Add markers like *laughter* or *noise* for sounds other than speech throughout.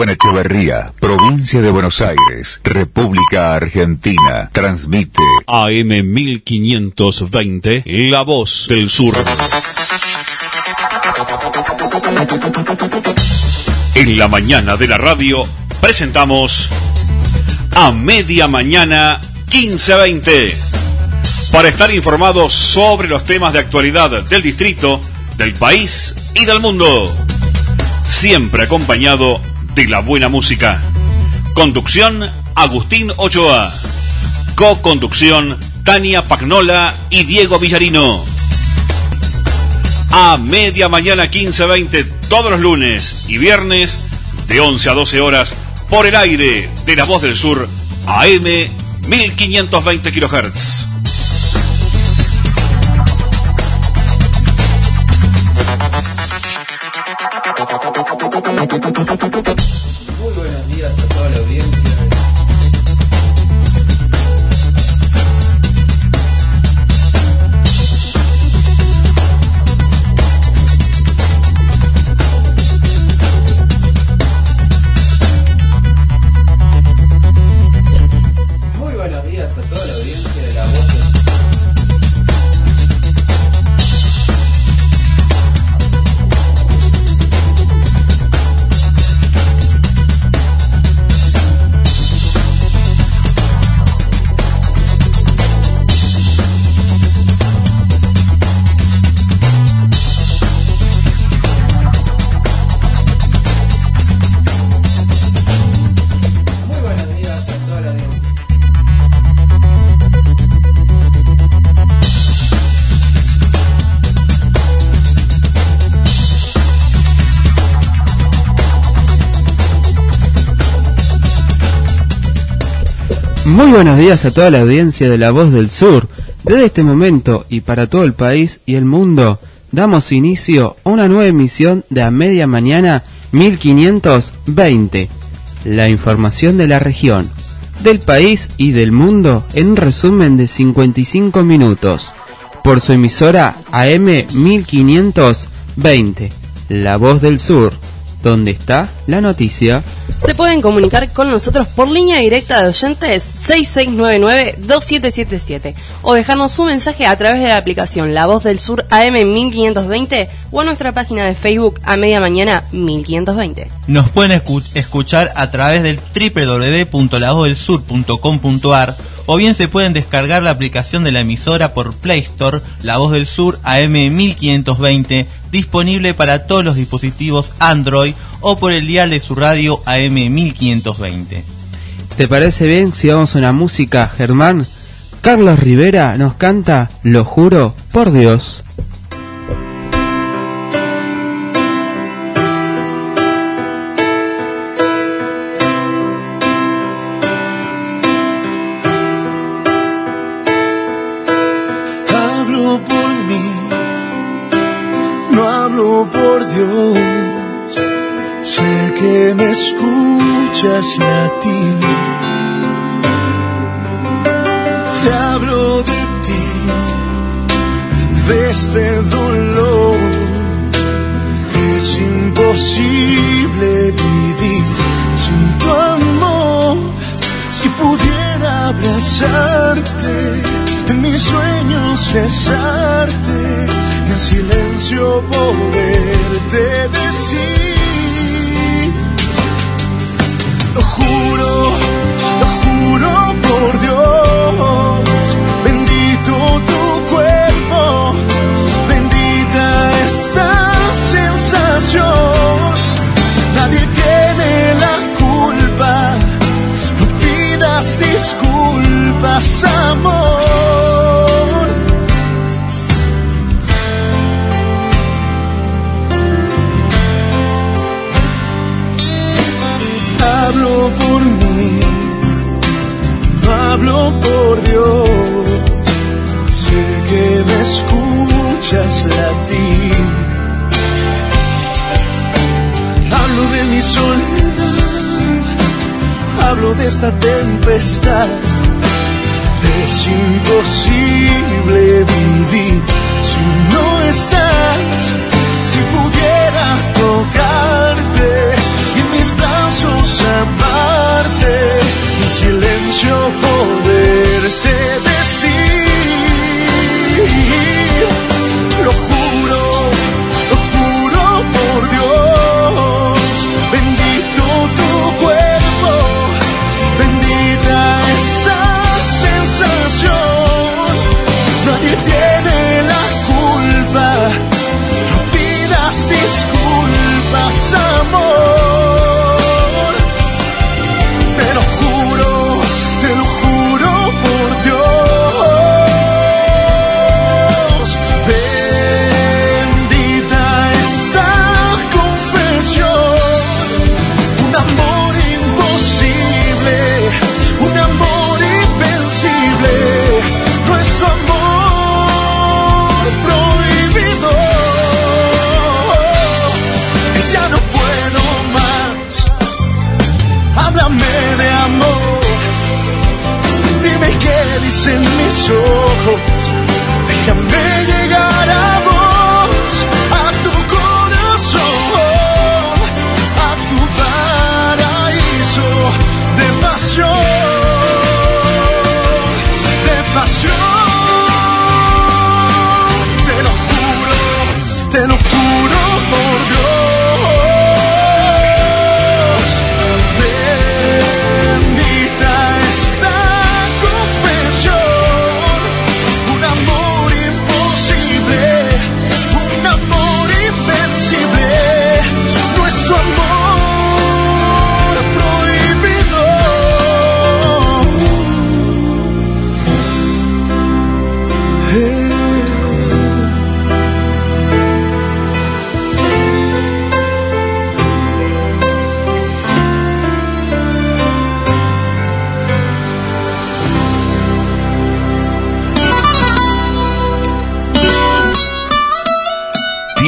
Echeverría, provincia de Buenos Aires, República Argentina, transmite AM 1520, La Voz del Sur. En la mañana de la radio presentamos a media mañana 1520 para estar informados sobre los temas de actualidad del distrito, del país y del mundo. Siempre acompañado de la buena música. Conducción Agustín Ochoa. Co-conducción Tania Pagnola y Diego Villarino. A media mañana 15.20 todos los lunes y viernes de 11 a 12 horas por el aire de la voz del sur AM 1520 kHz. Buenos días a toda la audiencia de La Voz del Sur. Desde este momento y para todo el país y el mundo, damos inicio a una nueva emisión de A Media Mañana 1520. La información de la región, del país y del mundo en un resumen de 55 minutos. Por su emisora AM 1520. La Voz del Sur. ¿Dónde está la noticia? Se pueden comunicar con nosotros por línea directa de oyentes 6699-2777 o dejarnos su mensaje a través de la aplicación La Voz del Sur AM 1520 o a nuestra página de Facebook a media mañana 1520. Nos pueden escu- escuchar a través del www.lavozdelsur.com.ar o bien se pueden descargar la aplicación de la emisora por Play Store, La Voz del Sur AM 1520, disponible para todos los dispositivos Android o por el dial de su radio AM 1520. ¿Te parece bien si vamos a una música, Germán? Carlos Rivera nos canta Lo juro por Dios. Mi soledad, hablo de esta tempestad. Es imposible vivir si no estás. Si pudiera tocarte y en mis brazos amarte, en silencio dicen mis ojos.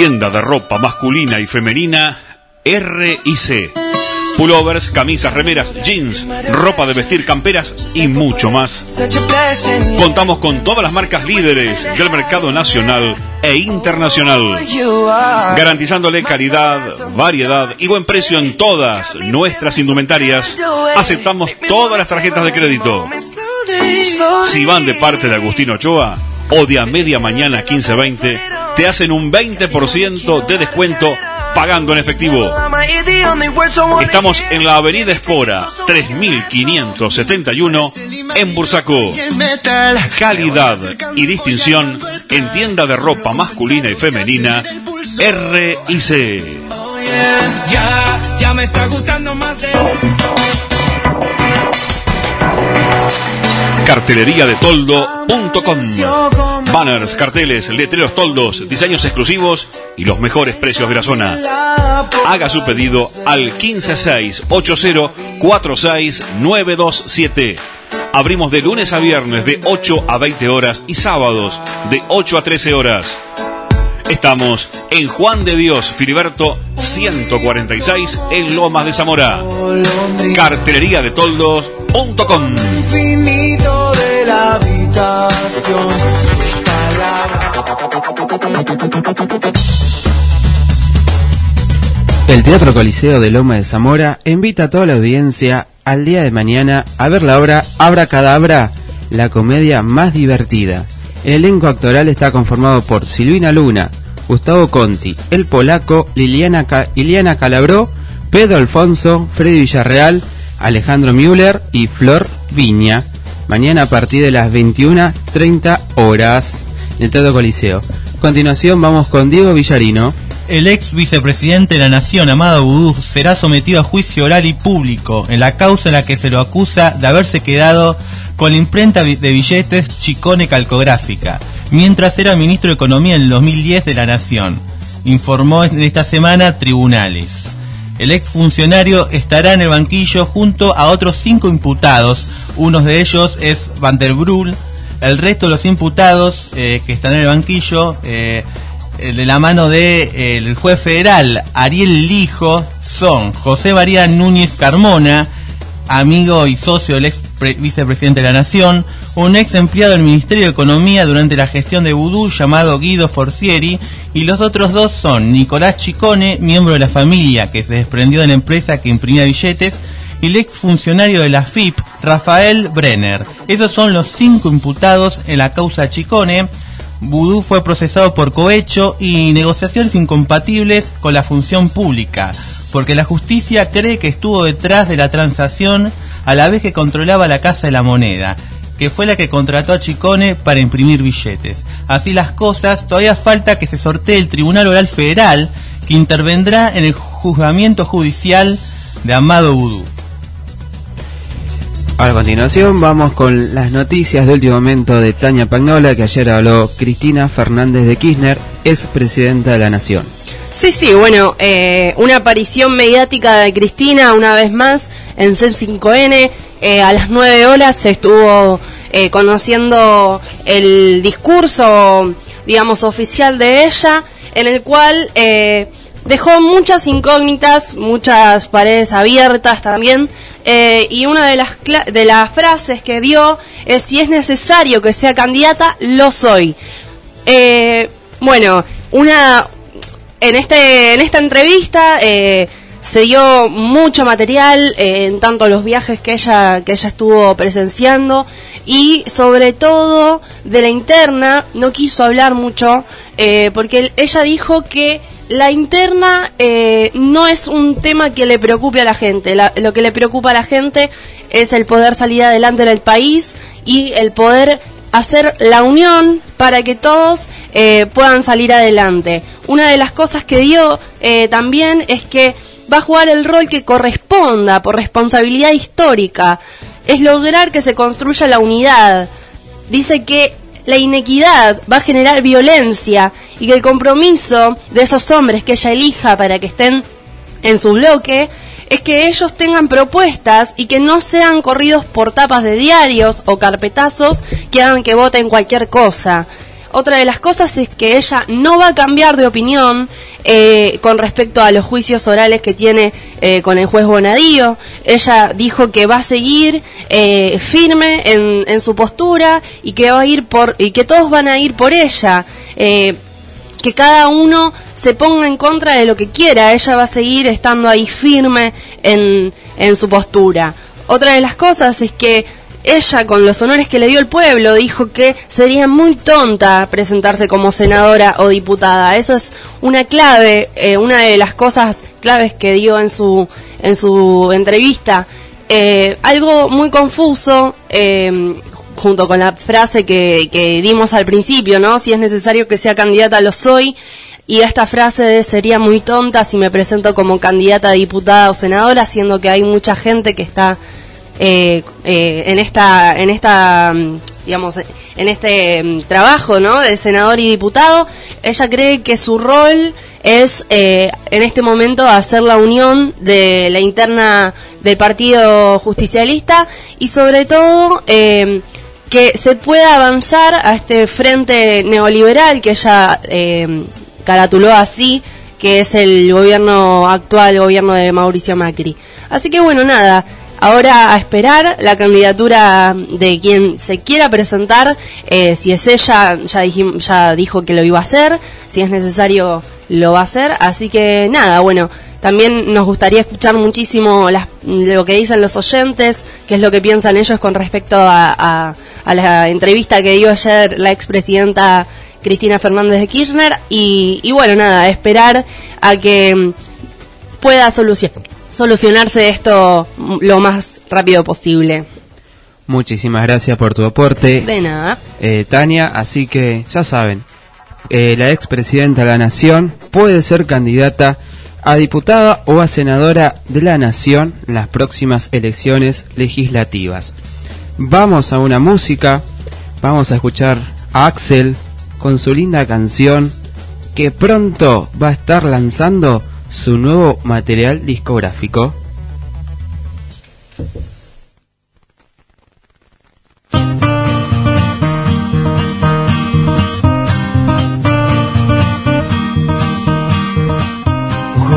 Tienda de ropa masculina y femenina R&C. Pullovers, camisas, remeras, jeans, ropa de vestir, camperas y mucho más. Contamos con todas las marcas líderes del mercado nacional e internacional, garantizándole calidad, variedad y buen precio en todas nuestras indumentarias. Aceptamos todas las tarjetas de crédito. Si van de parte de Agustín Ochoa o de a media mañana 1520, te hacen un 20% de descuento pagando en efectivo. Estamos en la avenida Espora, 3571, en Bursaco. Calidad y distinción en tienda de ropa masculina y femenina R&C. Ya, ya. Cartelería de Toldo.com. Banners, carteles, letreros toldos, diseños exclusivos y los mejores precios de la zona. Haga su pedido al 15680-46927. Abrimos de lunes a viernes de 8 a 20 horas y sábados de 8 a 13 horas. Estamos en Juan de Dios Filiberto 146 en Lomas de Zamora. Cartelería de El Teatro Coliseo de Loma de Zamora invita a toda la audiencia al día de mañana a ver la obra Abra Cadabra, la comedia más divertida. El elenco actoral está conformado por Silvina Luna, Gustavo Conti, El Polaco, Liliana, Ca- Liliana Calabró, Pedro Alfonso, Freddy Villarreal, Alejandro Müller y Flor Viña. Mañana a partir de las 21.30 horas en el Teatro Coliseo. A continuación vamos con Diego Villarino. El ex vicepresidente de la Nación, Amado Vudú, será sometido a juicio oral y público en la causa en la que se lo acusa de haberse quedado con la imprenta de billetes Chicone Calcográfica, mientras era ministro de Economía en el 2010 de la Nación, informó esta semana Tribunales. El exfuncionario estará en el banquillo junto a otros cinco imputados. Uno de ellos es Van der. El resto de los imputados eh, que están en el banquillo, eh, eh, de la mano del de, el juez federal Ariel Lijo, son José María Núñez Carmona, amigo y socio del ex vicepresidente de la Nación, un ex empleado del Ministerio de Economía durante la gestión de Vudú llamado Guido Forcieri, y los otros dos son Nicolás Chicone, miembro de la familia que se desprendió de la empresa que imprimía billetes, y el ex funcionario de la FIP, Rafael Brenner. Esos son los cinco imputados en la causa Chicone. Vudú fue procesado por cohecho y negociaciones incompatibles con la función pública, porque la justicia cree que estuvo detrás de la transacción a la vez que controlaba la Casa de la Moneda, que fue la que contrató a Chicone para imprimir billetes. Así las cosas, todavía falta que se sortee el Tribunal Oral Federal, que intervendrá en el juzgamiento judicial de Amado Vudú. A continuación vamos con las noticias de último momento de Tania Pagnola, que ayer habló Cristina Fernández de Kirchner, es presidenta de la Nación. Sí, sí, bueno, eh, una aparición mediática de Cristina una vez más en C5N. Eh, a las 9 horas se estuvo eh, conociendo el discurso, digamos, oficial de ella, en el cual eh, dejó muchas incógnitas, muchas paredes abiertas también. Eh, y una de las, de las frases que dio es, si es necesario que sea candidata, lo soy. Eh, bueno, una, en, este, en esta entrevista eh, se dio mucho material eh, en tanto los viajes que ella, que ella estuvo presenciando y sobre todo de la interna no quiso hablar mucho eh, porque ella dijo que la interna eh, no es un tema que le preocupe a la gente. La, lo que le preocupa a la gente es el poder salir adelante del país y el poder hacer la unión para que todos eh, puedan salir adelante. Una de las cosas que dio eh, también es que va a jugar el rol que corresponda por responsabilidad histórica. Es lograr que se construya la unidad. Dice que la inequidad va a generar violencia y que el compromiso de esos hombres que ella elija para que estén en su bloque es que ellos tengan propuestas y que no sean corridos por tapas de diarios o carpetazos que hagan que voten cualquier cosa. Otra de las cosas es que ella no va a cambiar de opinión eh, con respecto a los juicios orales que tiene eh, con el juez Bonadío. Ella dijo que va a seguir eh, firme en, en, su postura y que va a ir por y que todos van a ir por ella. Que cada uno se ponga en contra de lo que quiera. Ella va a seguir estando ahí firme en, en su postura. Otra de las cosas es que ella, con los honores que le dio el pueblo, dijo que sería muy tonta presentarse como senadora o diputada. Eso es una clave, eh, una de las cosas claves que dio en su, en su entrevista. Eh, algo muy confuso, eh, junto con la frase que, que dimos al principio, ¿no? Si es necesario que sea candidata, lo soy. Y esta frase sería muy tonta si me presento como candidata a diputada o senadora, siendo que hay mucha gente que está eh, eh, en esta, en esta, digamos, en este um, trabajo, ¿no? De senador y diputado, ella cree que su rol es eh, en este momento hacer la unión de la interna del Partido Justicialista y sobre todo eh, que se pueda avanzar a este frente neoliberal que ella eh, caratuló así, que es el gobierno actual, el gobierno de Mauricio Macri. Así que bueno, nada, Ahora a esperar la candidatura de quien se quiera presentar, eh, si es ella, ya, dijim, ya dijo que lo iba a hacer, si es necesario lo va a hacer, así que nada, bueno, también nos gustaría escuchar muchísimo las, lo que dicen los oyentes, qué es lo que piensan ellos con respecto a, a, a la entrevista que dio ayer la expresidenta Cristina Fernández de Kirchner y, y bueno, nada, esperar a que pueda solucionar solucionarse esto lo más rápido posible. Muchísimas gracias por tu aporte. De nada. Eh, Tania, así que ya saben, eh, la expresidenta de la Nación puede ser candidata a diputada o a senadora de la Nación en las próximas elecciones legislativas. Vamos a una música, vamos a escuchar a Axel con su linda canción que pronto va a estar lanzando su nuevo material discográfico.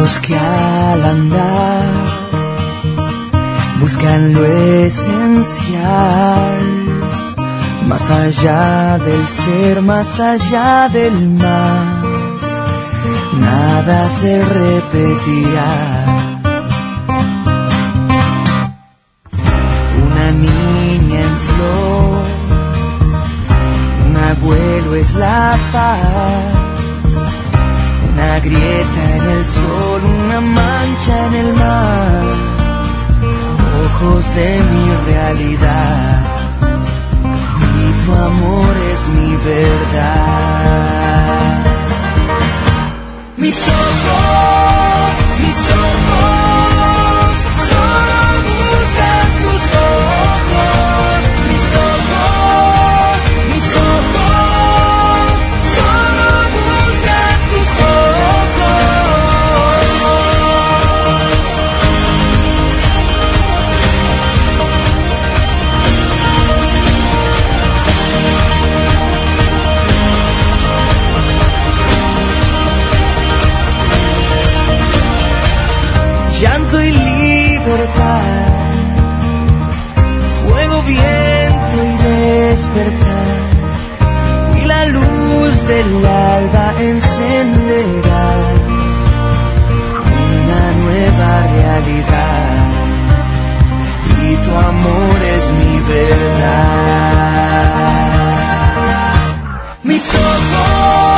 Ojos que al andar buscan lo esencial, más allá del ser, más allá del más, nada se repetirá. Una niña en flor, un abuelo es la paz una grieta una mancha en el mar, ojos de mi realidad, y tu amor es mi verdad. Mis ojos, del alba encenderá una nueva realidad, y tu amor es mi verdad. Mis ojos,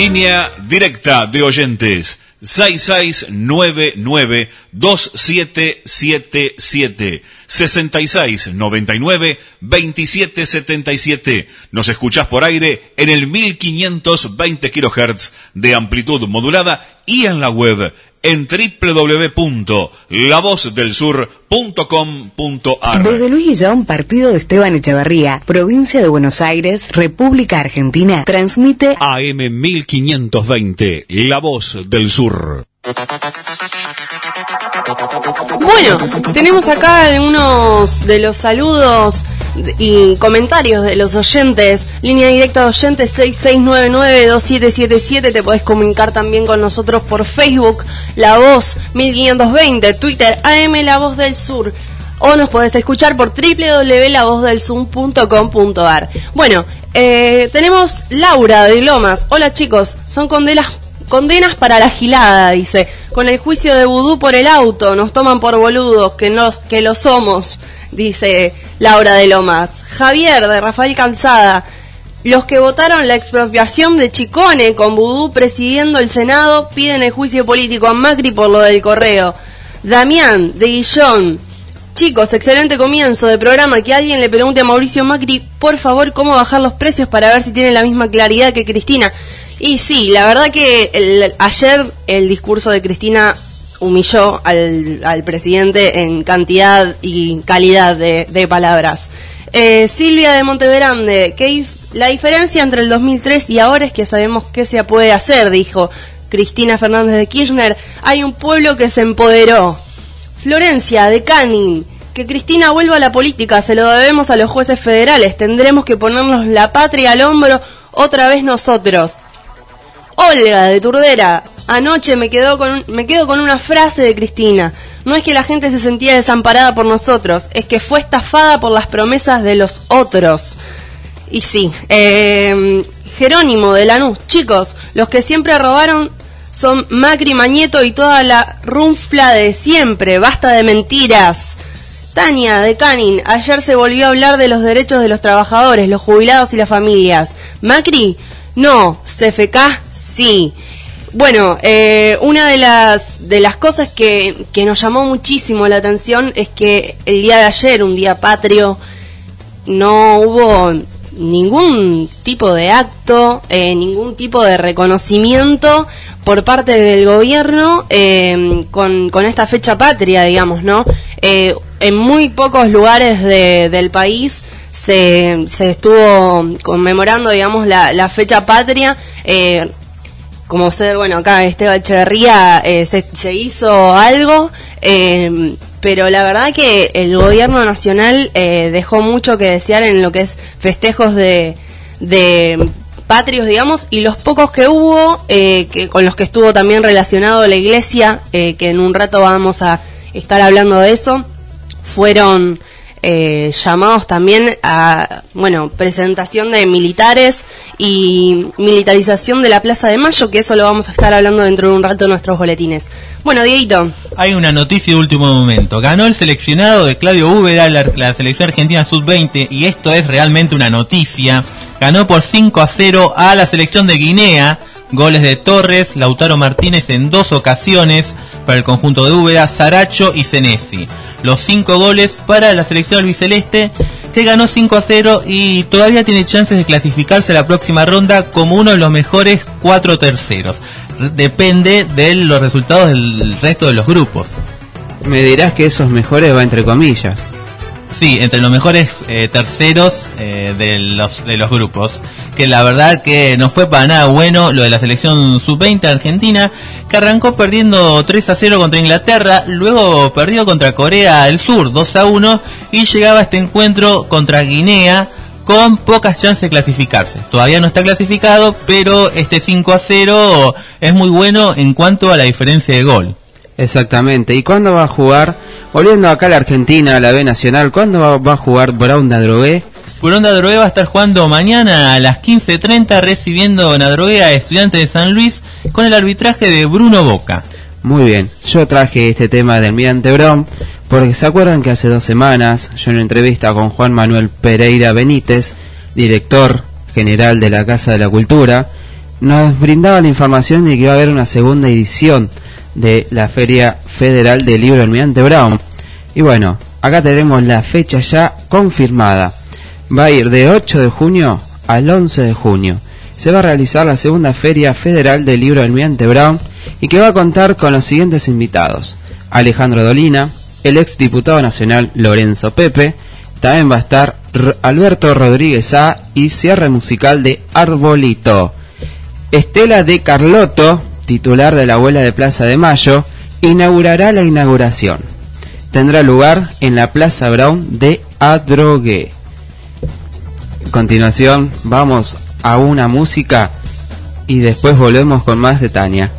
Línea directa de oyentes. 6699 2777 6699 2777 Nos escuchás por aire en el 1520 kHz de amplitud modulada y en la web en www.lavozdelsur.com.ar Desde Luis Guillón, partido de Esteban Echeverría, provincia de Buenos Aires, República Argentina, transmite AM 1520 La Voz del Sur. Bueno, tenemos acá algunos de los saludos y comentarios de los oyentes. Línea directa de oyentes 6699-2777. Te podés comunicar también con nosotros por Facebook, La Voz 1520, Twitter, AM La Voz del Sur. O nos podés escuchar por www.lavozdelzoom.com.ar. Bueno, eh, tenemos Laura de Lomas. Hola chicos, son condenas Condenas para la gilada, dice. Con el juicio de vudú por el auto, nos toman por boludos, que, nos, que lo somos, dice Laura de Lomas. Javier de Rafael Calzada. Los que votaron la expropiación de Chicone con vudú presidiendo el Senado piden el juicio político a Macri por lo del correo. Damián de Guillón. Chicos, excelente comienzo de programa. Que alguien le pregunte a Mauricio Macri, por favor, cómo bajar los precios para ver si tiene la misma claridad que Cristina. Y sí, la verdad que el- ayer el discurso de Cristina humilló al, al presidente en cantidad y calidad de, palabras. Eh, Silvia de Monteverande, que la diferencia entre el 2003 y ahora es que sabemos qué se puede hacer, dijo. Cristina Fernández de Kirchner, hay un pueblo que se empoderó. Florencia de Canning, que Cristina vuelva a la política, se lo debemos a los jueces federales, tendremos que ponernos la patria al hombro otra vez nosotros. Olga de Turdera, anoche me, quedó con, me quedo con una frase de Cristina. No es que la gente se sentía desamparada por nosotros, es que fue estafada por las promesas de los otros. Y sí, eh, Jerónimo de Lanús, chicos, los que siempre robaron son Macri, Mañeto y toda la runfla de siempre, basta de mentiras. Tania de Canin, ayer se volvió a hablar de los derechos de los trabajadores, los jubilados y las familias. Macri, no, CFK, sí. Bueno, eh, una de las, de las cosas que, que nos llamó muchísimo la atención es que el día de ayer, un día patrio, no hubo ningún tipo de acto, eh, ningún tipo de reconocimiento por parte del gobierno eh, con, con, esta fecha patria, digamos, ¿no? Eh, en muy pocos lugares de, del país se, se estuvo conmemorando, digamos, la, la fecha patria. Eh, como ser, bueno, acá Esteban Echeverría eh, se, se, hizo algo, eh, pero la verdad que el gobierno nacional eh, dejó mucho que desear en lo que es festejos de, de patrios, digamos, y los pocos que hubo, eh, que con los que estuvo también relacionado la iglesia, que en un rato vamos a estar hablando de eso, fueron eh, llamados también a, bueno, presentación de militares y militarización de la Plaza de Mayo, que eso lo vamos a estar hablando dentro de un rato en nuestros boletines. Bueno, Dieguito. Hay una noticia de último momento. Ganó el seleccionado de Claudio Úbeda, la, selección argentina sub-20, y esto es realmente una noticia. Ganó por 5 a 0 a la selección de Guinea. Goles de Torres, Lautaro Martínez en dos ocasiones para el conjunto de Úbeda, Saracho y Senesi los cinco goles para la selección albiceleste que ganó 5 a 0 y todavía tiene chances de clasificarse a la próxima ronda como uno de los mejores cuatro terceros. Depende de los resultados del resto de los grupos. Me dirás que esos mejores va entre comillas. Sí, entre los mejores eh, terceros eh, de, los, de los grupos. Que la verdad que no fue para nada bueno lo de la selección sub-20 argentina, que arrancó perdiendo 3 a 0 contra Inglaterra, luego perdió contra Corea del Sur 2 a 1 y llegaba a este encuentro contra Guinea con pocas chances de clasificarse. Todavía no está clasificado, pero este 5 a 0 es muy bueno en cuanto a la diferencia de gol. Exactamente. ¿Y cuándo va a jugar? Volviendo acá a la Argentina, a la B Nacional, ¿cuándo va, a jugar Brown Drogué? Brown Drogué va a estar jugando mañana a las 15.30 recibiendo Nadrogué a Estudiantes de San Luis con el arbitraje de Bruno Boca. Muy bien, yo traje este tema del Mirante Brown porque se acuerdan que hace dos semanas yo en una entrevista con Juan Manuel Pereira Benítez, director general de la Casa de la Cultura, nos brindaba la información de que iba a haber una segunda edición de la Feria Federal del Libro Almirante Brown. Y bueno, acá tenemos la fecha ya confirmada. Va a ir de 8 de junio al 11 de junio. Se va a realizar la segunda Feria Federal del Libro Almirante Brown y que va a contar con los siguientes invitados. Alejandro Dolina, el ex diputado nacional Lorenzo Pepe, también va a estar Alberto Rodríguez A y cierre musical de Arbolito. Estela de Carlotto, titular de la abuela de Plaza de Mayo, inaugurará la inauguración. Tendrá lugar en la Plaza Brown de Adrogué. Continuación vamos a una música y después volvemos con más de Tania.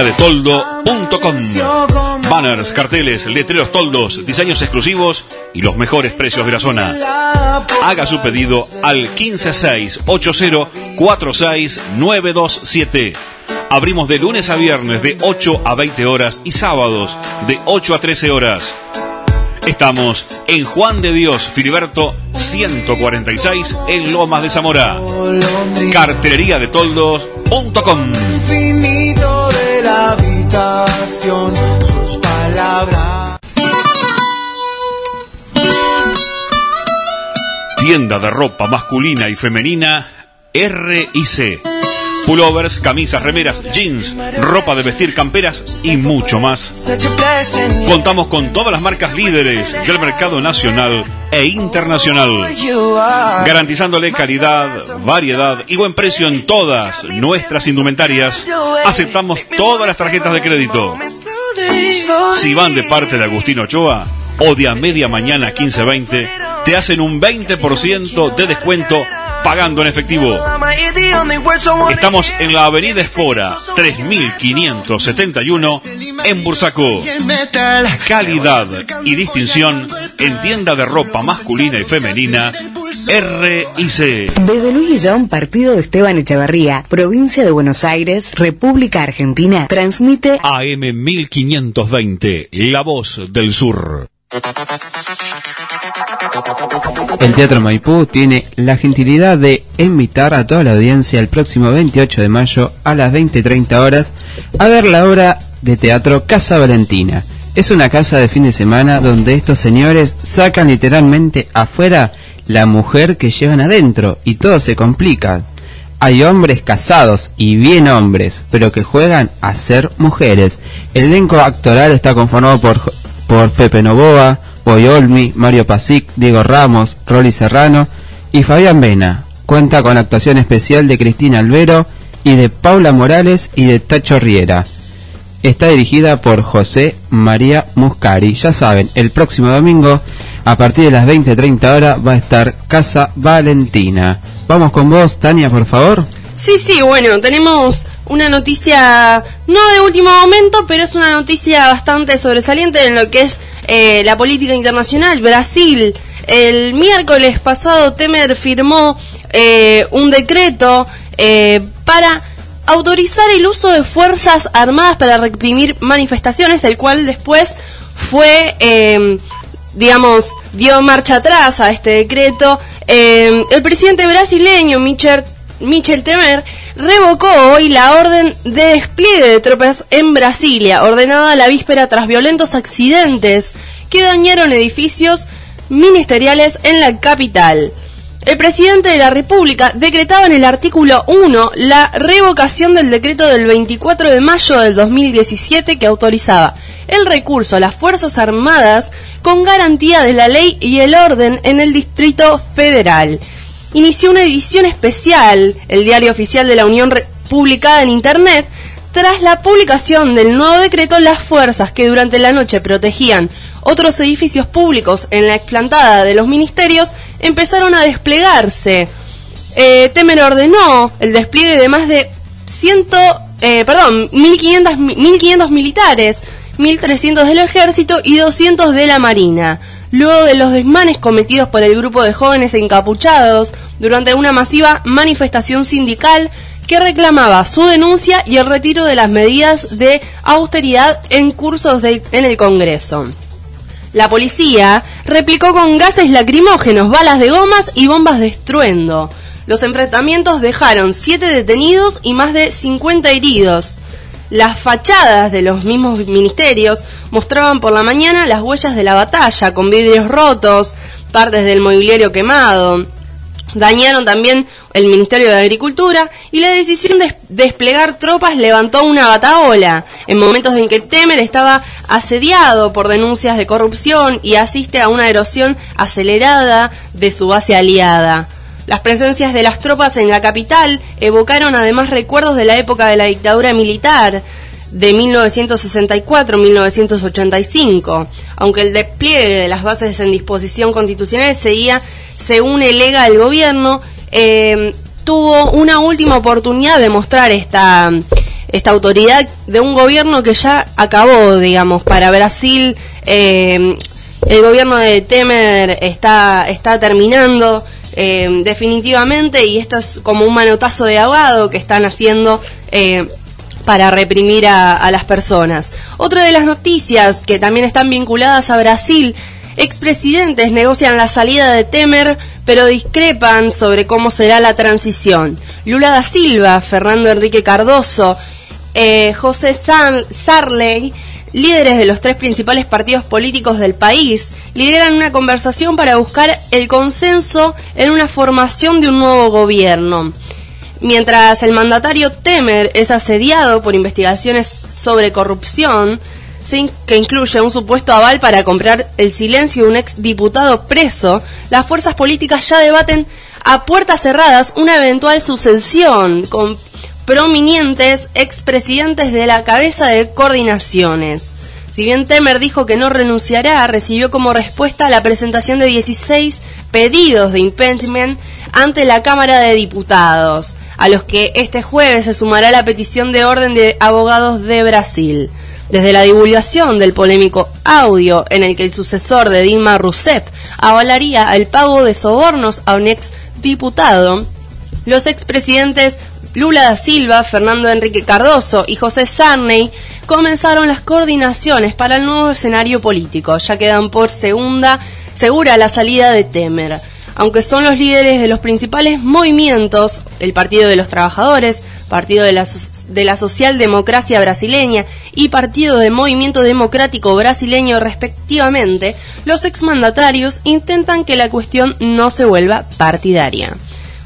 Cartelería de Toldo.com. Banners, carteles, letreros toldos, diseños exclusivos y los mejores precios de la zona. Haga su pedido al 15680 Abrimos de lunes a viernes de 8 a 20 horas y sábados de 8 a 13 horas. Estamos en Juan de Dios Filiberto 146 en Lomas de Zamora. Cartelería de Toldos.com. La habitación, sus palabras. Tienda de ropa masculina y femenina R y C pullovers, camisas, remeras, jeans, ropa de vestir, camperas y mucho más. Contamos con todas las marcas líderes del mercado nacional e internacional, garantizándole calidad, variedad y buen precio en todas nuestras indumentarias. Aceptamos todas las tarjetas de crédito. Si van de parte de Agustín Ochoa o de a media mañana 1520, te hacen un 20% de descuento pagando en efectivo. Estamos en la avenida Espora, 3571, en Bursaco. Calidad y distinción en tienda de ropa masculina y femenina RIC. Desde Luis Guillón, partido de Esteban Echeverría, provincia de Buenos Aires, República Argentina, transmite AM 1520, La Voz del Sur. El Teatro Maipú tiene la gentilidad de invitar a toda la audiencia el próximo 28 de mayo a las 20.30 horas a ver la obra de teatro Casa Valentina. Es una casa de fin de semana donde estos señores sacan literalmente afuera la mujer que llevan adentro y todo se complica. Hay hombres casados y bien hombres, pero que juegan a ser mujeres. El elenco actoral está conformado por, por Pepe Novoa, Olmi, Mario Pasic, Diego Ramos, Rolly Serrano y Fabián Vena. Cuenta con actuación especial de Cristina Albero y de Paula Morales y de Tacho Riera. Está dirigida por José María Muscari. Ya saben, el próximo domingo, a partir de las 20.30 horas, va a estar Casa Valentina. Vamos con vos, Tania, por favor. Sí, sí, bueno, tenemos una noticia no de último momento, pero es una noticia bastante sobresaliente en lo que es eh, la política internacional. Brasil, el miércoles pasado Temer firmó eh, un decreto eh, para autorizar el uso de fuerzas armadas para reprimir manifestaciones, el cual después fue, digamos, dio marcha atrás a este decreto. el presidente brasileño, Michel Michel Temer revocó hoy la orden de despliegue de tropas en Brasilia, ordenada la víspera tras violentos accidentes que dañaron edificios ministeriales en la capital. El presidente de la República decretaba en el artículo 1 la revocación del decreto del 24 de mayo del 2017 que autorizaba el recurso a las Fuerzas Armadas con garantía de la ley y el orden en el Distrito Federal inició una edición especial, el diario oficial de la Unión publicada en Internet, tras la publicación del nuevo decreto, las fuerzas que durante la noche protegían otros edificios públicos en la explantada de los ministerios empezaron a desplegarse. Eh, Temer ordenó el despliegue de más de 100, eh, perdón, 1500, 1500 militares, 1300 del ejército y 200 de la marina luego de los desmanes cometidos por el grupo de jóvenes encapuchados durante una masiva manifestación sindical que reclamaba su denuncia y el retiro de las medidas de austeridad en cursos en el Congreso. La policía replicó con gases lacrimógenos, balas de gomas y bombas de estruendo. Los enfrentamientos dejaron siete detenidos y más de 50 heridos. Las fachadas de los mismos ministerios mostraban por la mañana las huellas de la batalla, con vidrios rotos, partes del mobiliario quemado. Dañaron también el Ministerio de Agricultura y la decisión de desplegar tropas levantó una bataola en momentos en que Temer estaba asediado por denuncias de corrupción y asiste a una erosión acelerada de su base aliada. Las presencias de las tropas en la capital evocaron además recuerdos de la época de la dictadura militar de 1964-1985, aunque el despliegue de las bases en disposición constitucional seguía, según elega el gobierno, eh, tuvo una última oportunidad de mostrar esta, esta autoridad de un gobierno que ya acabó, digamos, para Brasil. Eh, el gobierno de Temer está, está terminando eh, definitivamente y esto es como un manotazo de ahogado que están haciendo eh, para reprimir a, las personas. Otra de las noticias que también están vinculadas a Brasil expresidentes negocian la salida de Temer, pero discrepan sobre cómo será la transición. Lula da Silva, Fernando Enrique Cardoso, eh, José Sarley, líderes de los tres principales partidos políticos del país, lideran una conversación para buscar el consenso en una formación de un nuevo gobierno. Mientras el mandatario Temer es asediado por investigaciones sobre corrupción, que incluye un supuesto aval para comprar el silencio de un ex diputado preso, las fuerzas políticas ya debaten a puertas cerradas una eventual sucesión con prominentes expresidentes de la cabeza de coordinaciones. Si bien Temer dijo que no renunciará, recibió como respuesta la presentación de 16 pedidos de impeachment ante la Cámara de Diputados, a los que este jueves se sumará la petición de orden de abogados de Brasil. Desde la divulgación del polémico audio en el que el sucesor de Dilma Rousseff avalaría el pago de sobornos a un ex diputado, los expresidentes Lula da Silva, Fernando Enrique Cardoso y José Sarney comenzaron las coordinaciones para el nuevo escenario político. Ya quedan por segunda segura la salida de Temer aunque son los líderes de los principales movimientos, el Partido de los Trabajadores, Partido de la, de la Socialdemocracia Brasileña y Partido de Movimiento Democrático Brasileño respectivamente, los exmandatarios intentan que la cuestión no se vuelva partidaria.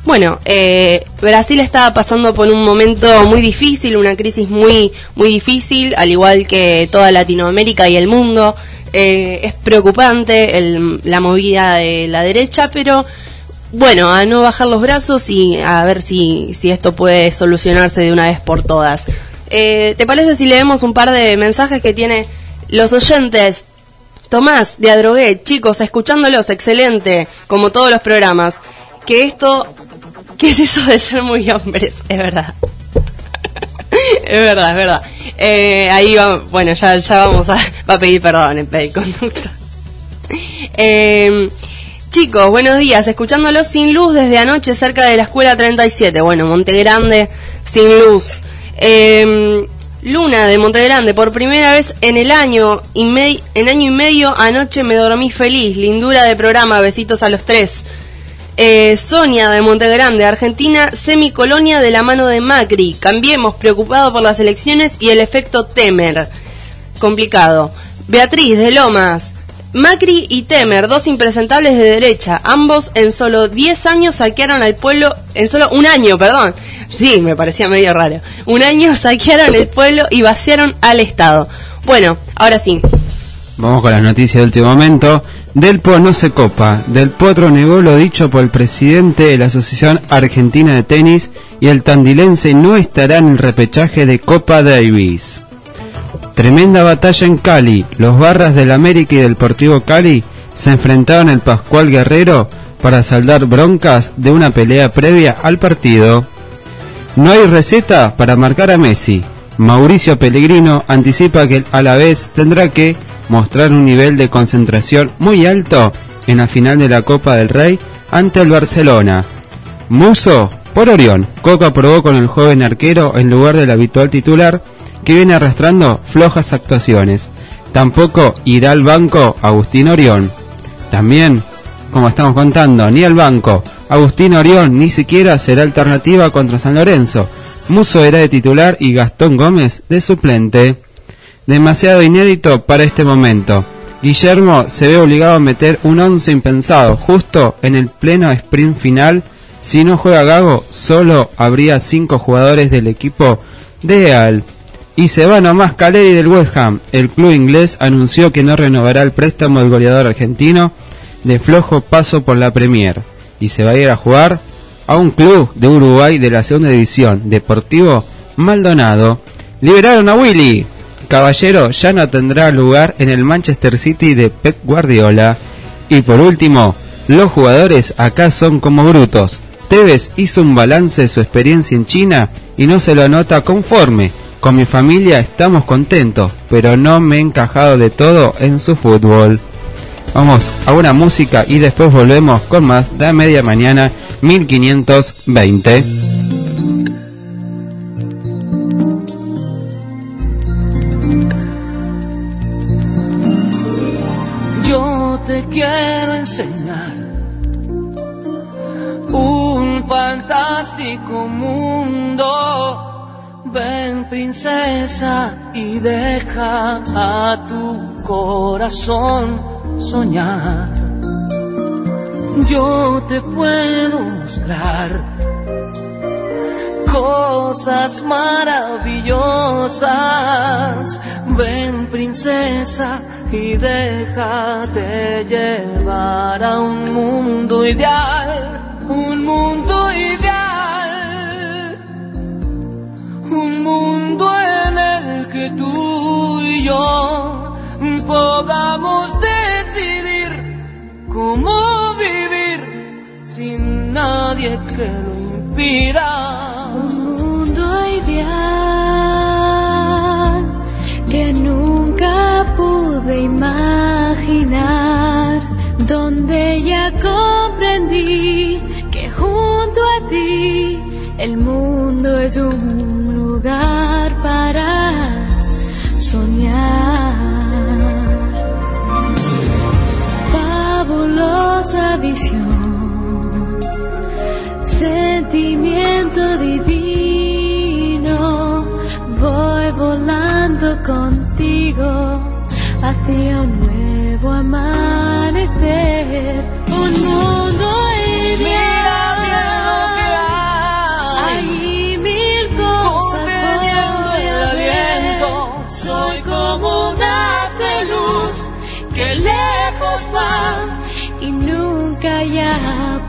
Bueno, eh, Brasil estaba pasando por un momento muy difícil, una crisis muy, muy difícil, al igual que toda Latinoamérica y el mundo. Eh, es preocupante la movida de la derecha, pero bueno, a no bajar los brazos y a ver si, si esto puede solucionarse de una vez por todas. Eh, ¿Te parece si leemos un par de mensajes que tiene los oyentes? Tomás de Adrogué, chicos, escuchándolos, excelente, como todos los programas. Que esto, ¿qué es eso de ser muy hombres? Es verdad. *laughs* es verdad, es verdad. Eh, ahí va, bueno, ya, ya vamos a, *laughs* va a pedir perdón en pedir conducta. Eh, chicos, buenos días. Escuchándolos sin luz desde anoche cerca de la escuela 37. Bueno, Monte Grande sin luz. Eh, Luna de Monte Grande, por primera vez en el año y en año y medio anoche me dormí feliz. Lindura de programa, besitos a los tres. Eh, Sonia de Montegrande, Argentina, semicolonia de la mano de Macri. Cambiemos, preocupado por las elecciones y el efecto Temer. Complicado. Beatriz de Lomas, Macri y Temer, dos impresentables de derecha, ambos en solo 10 años saquearon al pueblo, en solo un año, perdón, sí, me parecía medio raro, un año saquearon el pueblo y vaciaron al Estado. Bueno, ahora sí. Vamos con las noticias de último momento. Delpo no se copa. Del Potro negó lo dicho por el presidente de la Asociación Argentina de Tenis y el tandilense no estará en el repechaje de Copa Davis. Tremenda batalla en Cali. Los barras del América y del Deportivo Cali se enfrentaron al Pascual Guerrero para saldar broncas de una pelea previa al partido. No hay receta para marcar a Messi. Mauricio Pellegrino anticipa que a la vez tendrá que mostrar un nivel de concentración muy alto en la final de la Copa del Rey ante el Barcelona. Muso por Orión. Coca probó con el joven arquero en lugar del habitual titular que viene arrastrando flojas actuaciones. Tampoco irá al banco Agustín Orión. También, como estamos contando, ni al banco Agustín Orión ni siquiera será alternativa contra San Lorenzo. Muso era de titular y Gastón Gómez de suplente demasiado inédito para este momento. Guillermo se ve obligado a meter un once impensado, justo en el pleno sprint final. Si no juega Gago, solo habría cinco jugadores del equipo de Al. Y se va nomás Caleri del West Ham. El club inglés anunció que no renovará el préstamo del goleador argentino de flojo paso por la Premier. Y se va a ir a jugar a un club de Uruguay de la segunda división, Deportivo Maldonado. Liberaron a Willy. Caballero ya no tendrá lugar en el Manchester City de Pep Guardiola. Y por último, los jugadores acá son como brutos. Tevez hizo un balance de su experiencia en China y no se lo nota conforme Con mi familia estamos contentos, pero no me he encajado de todo en su fútbol. Vamos a una música y después volvemos con más de media mañana 1520. Fantástico mundo. Ven princesa y deja a tu corazón soñar. Yo te puedo mostrar cosas maravillosas. Ven princesa y déjate llevar a un mundo ideal, un mundo ideal, un mundo en el que tú y yo podamos decidir cómo vivir sin nadie que lo impida. Un mundo ideal que nunca pude imaginar, donde ya comprendí que junto a ti el mundo es un lugar para soñar. Fabulosa visión, sentimiento divino, voy volando contigo hacia un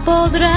podrà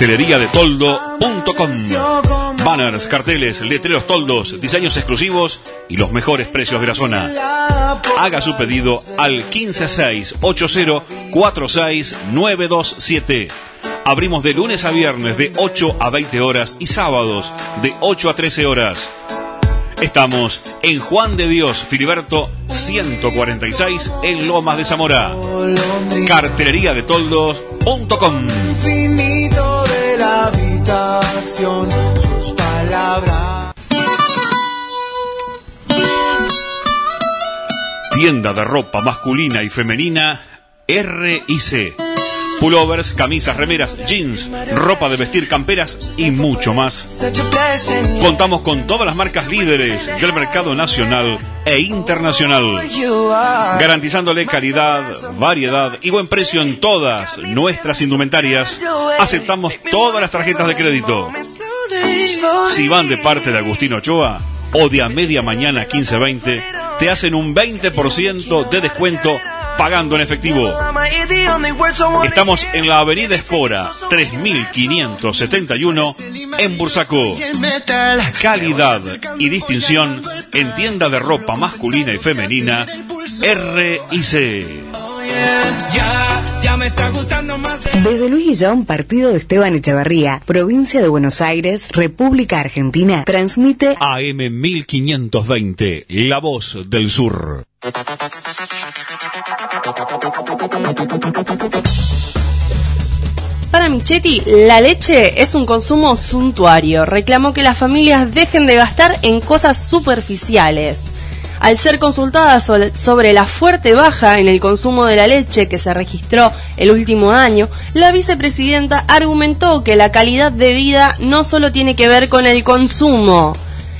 Cartelería de Toldo.com. Banners, carteles, letreros toldos, diseños exclusivos y los mejores precios de la zona. Haga su pedido al 15680-46927. Abrimos de lunes a viernes de 8 a 20 horas y sábados de 8 a 13 horas. Estamos en Juan de Dios Filiberto 146 en Lomas de Zamora. Cartelería de Toldos.com. sus palabras. Tienda de ropa masculina y femenina R y C. pullovers, camisas, remeras, jeans, ropa de vestir, camperas y mucho más. Contamos con todas las marcas líderes del mercado nacional e internacional, garantizándole calidad, variedad y buen precio en todas nuestras indumentarias. Aceptamos todas las tarjetas de crédito. Si van de parte de Agustín Ochoa o de a media mañana 1520, te hacen un 20% de descuento pagando en efectivo. Estamos en la Avenida Espora, 3571, en Bursaco. Calidad y distinción en tienda de ropa masculina y femenina, R&C. Desde Luis Guillón, partido de Esteban Echeverría, provincia de Buenos Aires, República Argentina, transmite AM 1520, La Voz del Sur. Para Michetti, la leche es un consumo suntuario. Reclamó que las familias dejen de gastar en cosas superficiales. Al ser consultada sobre la fuerte baja en el consumo de la leche que se registró el último año, la vicepresidenta argumentó que la calidad de vida no solo tiene que ver con el consumo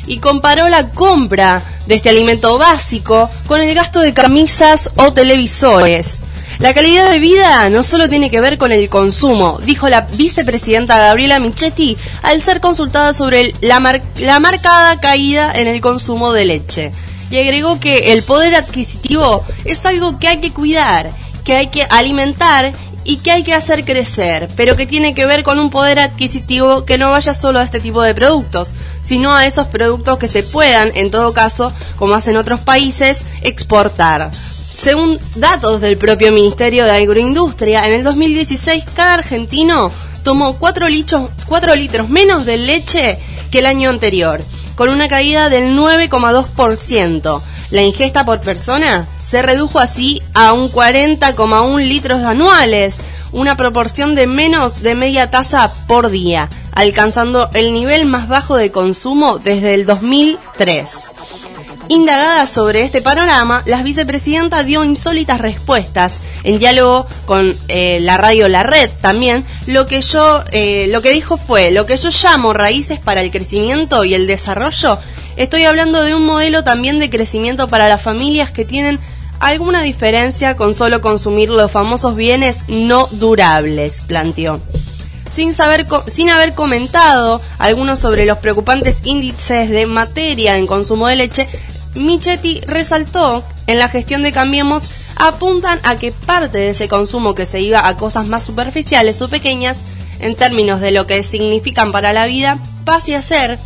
y comparó la compra de este alimento básico con el gasto de camisas o televisores. La calidad de vida no solo tiene que ver con el consumo, dijo la vicepresidenta Gabriela Michetti al ser consultada sobre la, la marcada caída en el consumo de leche. Y agregó que el poder adquisitivo es algo que hay que cuidar, que hay que alimentar y que hay que hacer crecer, pero que tiene que ver con un poder adquisitivo que no vaya solo a este tipo de productos, sino a esos productos que se puedan, en todo caso, como hacen otros países, exportar. Según datos del propio Ministerio de Agroindustria, en el 2016 cada argentino tomó 4 litros, 4 litros menos de leche que el año anterior, con una caída del 9,2%. La ingesta por persona se redujo así a un 40,1 litros anuales, una proporción de menos de media taza por día, alcanzando el nivel más bajo de consumo desde el 2003. Indagada sobre este panorama, la vicepresidenta dio insólitas respuestas en diálogo con eh, la radio La Red también. Lo que yo, eh, lo que dijo fue, lo que yo llamo raíces para el crecimiento y el desarrollo. Estoy hablando de un modelo también de crecimiento para las familias que tienen alguna diferencia con solo consumir los famosos bienes no durables, planteó sin, saber, sin haber comentado algunos sobre los preocupantes índices de materia en consumo de leche, Michetti resaltó en la gestión de Cambiemos apuntan a que parte de ese consumo que se iba a cosas más superficiales o pequeñas, en términos de lo que significan para la vida, pase a ser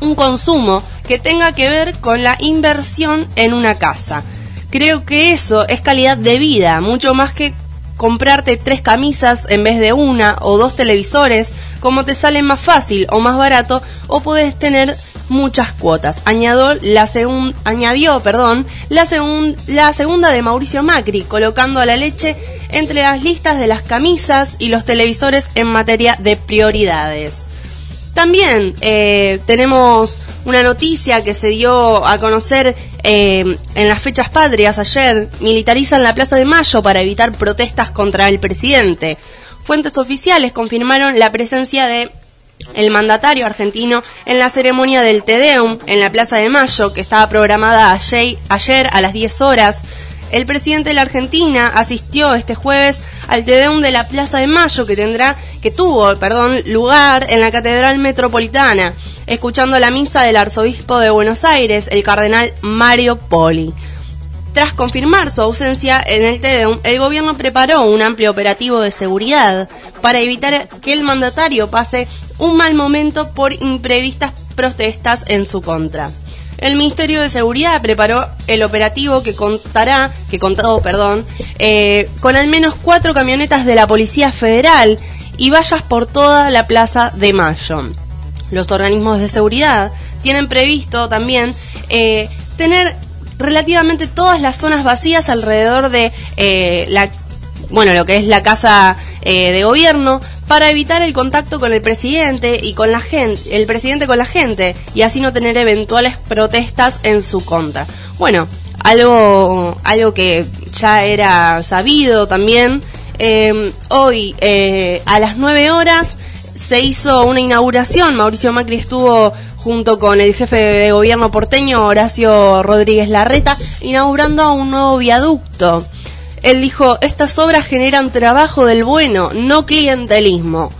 un consumo que tenga que ver con la inversión en una casa. Creo que eso es calidad de vida, mucho más que comprarte tres camisas en vez de una o dos televisores, como te sale más fácil o más barato, o puedes tener muchas cuotas. Añadió perdón, la segunda de Mauricio Macri, colocando a la leche entre las listas de las camisas y los televisores en materia de prioridades. También eh, tenemos una noticia que se dio a conocer eh, en las fechas patrias ayer. Militarizan la Plaza de Mayo para evitar protestas contra el presidente. Fuentes oficiales confirmaron la presencia de el mandatario argentino en la ceremonia del Te Deum en la Plaza de Mayo, que estaba programada ayer, a las 10 horas. El presidente de la Argentina asistió este jueves al Te Deum de la Plaza de Mayo que tendrá que tuvo, perdón, lugar en la Catedral Metropolitana, escuchando la misa del arzobispo de Buenos Aires, el cardenal Mario Poli. Tras confirmar su ausencia en el TEDEUM, el gobierno preparó un amplio operativo de seguridad para evitar que el mandatario pase un mal momento por imprevistas protestas en su contra. El Ministerio de Seguridad preparó el operativo que contará, que contó, perdón, eh, con al menos cuatro camionetas de la Policía Federal y vallas por toda la Plaza de Mayo. Los organismos de seguridad tienen previsto también eh, tener relativamente todas las zonas vacías alrededor de eh, la bueno lo que es la casa eh, de gobierno para evitar el contacto con el presidente y con la gente el presidente con la gente y así no tener eventuales protestas en su contra. Bueno algo algo que ya era sabido también eh, hoy eh, a las 9 horas se hizo una inauguración. Mauricio Macri estuvo junto con el jefe de gobierno porteño, Horacio Rodríguez Larreta, inaugurando un nuevo viaducto. Él dijo, estas obras generan trabajo del bueno, no clientelismo.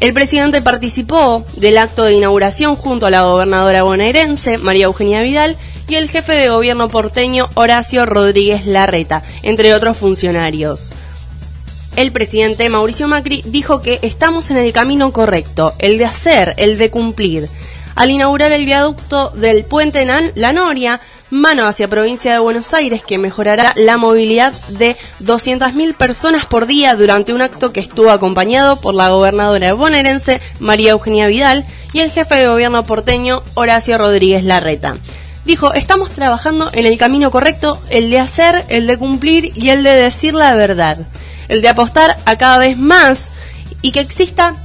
El presidente participó del acto de inauguración junto a la gobernadora bonaerense, María Eugenia Vidal, y el jefe de gobierno porteño, Horacio Rodríguez Larreta, entre otros funcionarios. El presidente Mauricio Macri dijo que estamos en el camino correcto, el de hacer, el de cumplir. Al inaugurar el viaducto del puente Nan- La Noria, mano hacia provincia de Buenos Aires, que mejorará la movilidad de 200.000 personas por día durante un acto que estuvo acompañado por la gobernadora bonaerense María Eugenia Vidal y el jefe de gobierno porteño Horacio Rodríguez Larreta. Dijo, estamos trabajando en el camino correcto, el de hacer, el de cumplir y el de decir la verdad. El de apostar a cada vez más y que exista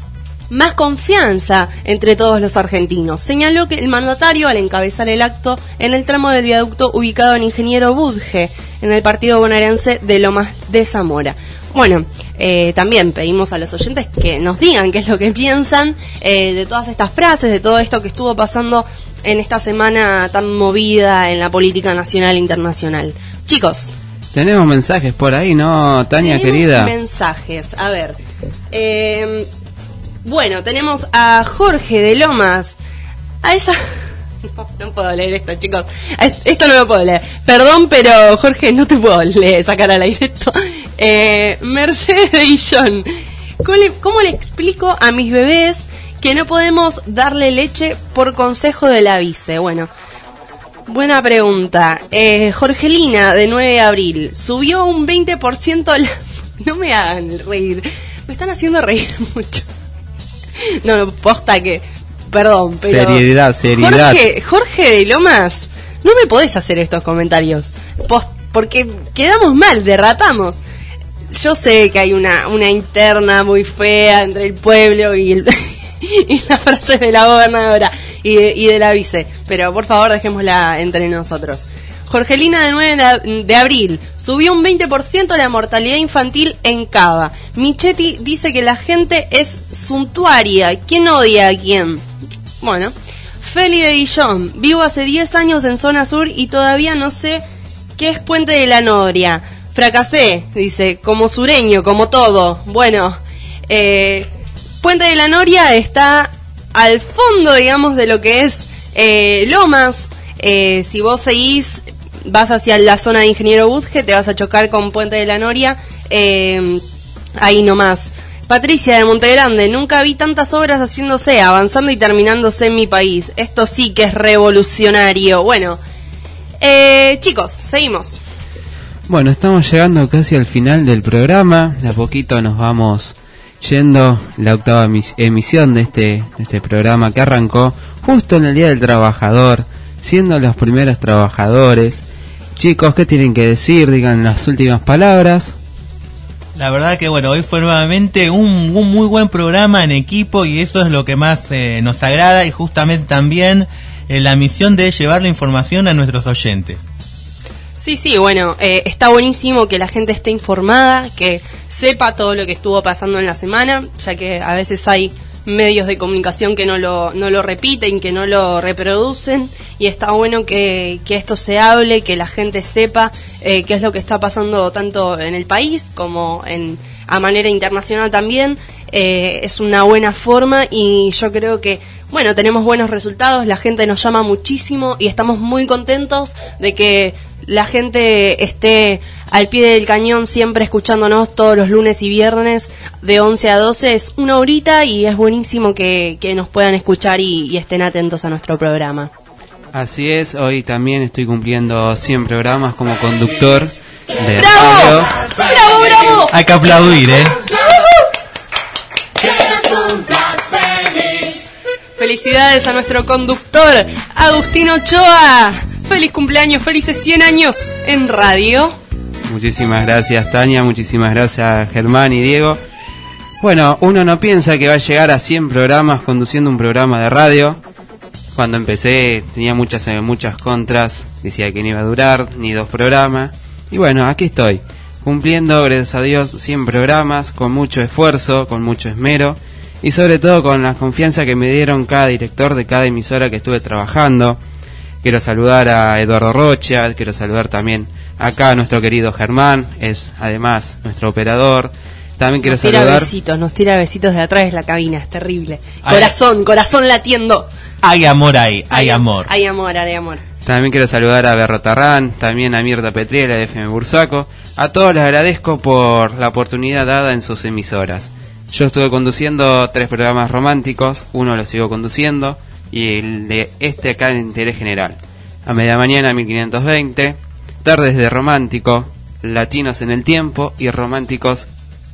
más confianza entre todos los argentinos. Señaló que el mandatario al encabezar el acto en el tramo del viaducto ubicado en Ingeniero Budge, en el partido bonaerense de Lomas de Zamora. Bueno, eh, también pedimos a los oyentes que nos digan qué es lo que piensan eh, de todas estas frases, de todo esto que estuvo pasando en esta semana tan movida en la política nacional e internacional. Chicos, Tenemos mensajes por ahí, ¿no, Tania tenemos querida? mensajes. A ver. eh, bueno, tenemos a Jorge de Lomas. A esa. *laughs* No, no puedo leer esto, chicos. Esto no lo puedo leer. Perdón, pero Jorge, no te puedo leer, sacar al aire esto. Eh, Mercedes de Guillón. ¿Cómo le, ¿Cómo le explico a mis bebés que no podemos darle leche por consejo de la vice? Bueno, Buena pregunta. Eh, Jorgelina, de 9 de abril, subió un 20% la... *laughs* No me hagan reír. Me están haciendo reír *laughs* mucho. No, no, posta que... Perdón, pero... Seriedad, seriedad. Jorge, Jorge de Lomas, no me podés hacer estos comentarios. Pos- porque quedamos mal, derrapamos. Yo sé que hay una, una interna muy fea entre el pueblo y, el, *laughs* y las frases de la gobernadora y de, y de la vice, pero por favor dejémosla entre nosotros. Jorgelina de 9 de, ab- de abril subió un 20% la mortalidad infantil en Cava. Michetti dice que la gente es suntuaria. ¿Quién odia a quién? Bueno, Feli de Guillón, vivo hace 10 años en zona sur y todavía no sé qué es Puente de la Noria. Fracasé, dice, como sureño, como todo. Bueno, eh, Puente de la Noria está al fondo, digamos, de lo que es eh, Lomas. Eh, si vos seguís, vas hacia la zona de Ingeniero Budge, te vas a chocar con Puente de la Noria. eh, ahí nomás. Patricia de Montegrande, nunca vi tantas obras haciéndose, avanzando y terminándose en mi país. Esto sí que es revolucionario. Bueno, eh, chicos, seguimos. Bueno, estamos llegando casi al final del programa. De a poquito nos vamos yendo la octava emis- emisión de este, este programa que arrancó justo en el Día del Trabajador, siendo los primeros trabajadores. Chicos, ¿qué tienen que decir? Digan las últimas palabras. La verdad que bueno, hoy fue nuevamente un, un muy buen programa en equipo y eso es lo que más eh, nos agrada y justamente también eh, la misión de llevar la información a nuestros oyentes. Sí, sí, bueno, eh, está buenísimo que la gente esté informada, que sepa todo lo que estuvo pasando en la semana, ya que a veces hay medios de comunicación que no lo, no lo repiten, que no lo reproducen, y está bueno que, que esto se hable, que la gente sepa eh, qué es lo que está pasando tanto en el país como en, a manera internacional también. Eh, es una buena forma y yo creo que bueno, tenemos buenos resultados, la gente nos llama muchísimo y estamos muy contentos de que la gente esté al pie del cañón siempre escuchándonos todos los lunes y viernes de 11 a 12. Es una horita y es buenísimo que, que nos puedan escuchar y, y estén atentos a nuestro programa. Así es, hoy también estoy cumpliendo 100 programas como conductor de ¡Bravo! radio. ¡Bravo, bravo! Hay que aplaudir, ¿eh? Felicidades a nuestro conductor, Agustín Ochoa. Feliz cumpleaños, felices 100 años en radio. Muchísimas gracias Tania, muchísimas gracias Germán y Diego. Bueno, uno no piensa que va a llegar a 100 programas conduciendo un programa de radio. Cuando empecé tenía muchas eh, muchas contras, decía que no iba a durar ni dos programas. Y bueno, aquí estoy. cumpliendo, gracias a Dios, 100 programas, con mucho esfuerzo, con mucho esmero y sobre todo con la confianza que me dieron cada director de cada emisora que estuve trabajando. Quiero saludar a Eduardo Rocha, quiero saludar también acá a nuestro querido Germán, es además nuestro operador. También quiero nos tira saludar. besitos, nos tira besitos de atrás de la cabina, es terrible. Ay. Corazón, corazón latiendo. Hay amor ahí, hay amor. Hay amor, hay amor. También quiero saludar a Berro Tarrán, también a Mirta Petriela de FM Bursaco. A todos les agradezco por la oportunidad dada en sus emisoras. Yo estuve conduciendo tres programas románticos, uno lo sigo conduciendo y el de este acá en interés general. A media mañana 1520, tardes de romántico, latinos en el tiempo y románticos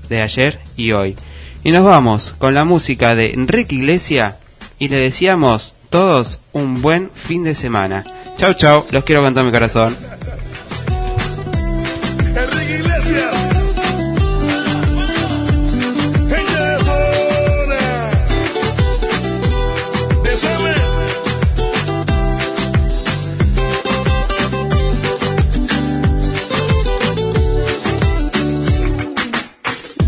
de ayer y hoy. Y nos vamos con la música de Enrique Iglesia y le deseamos todos un buen fin de semana. Chau chau, los quiero con todo mi corazón.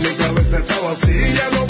Mi cabeza está vacía. No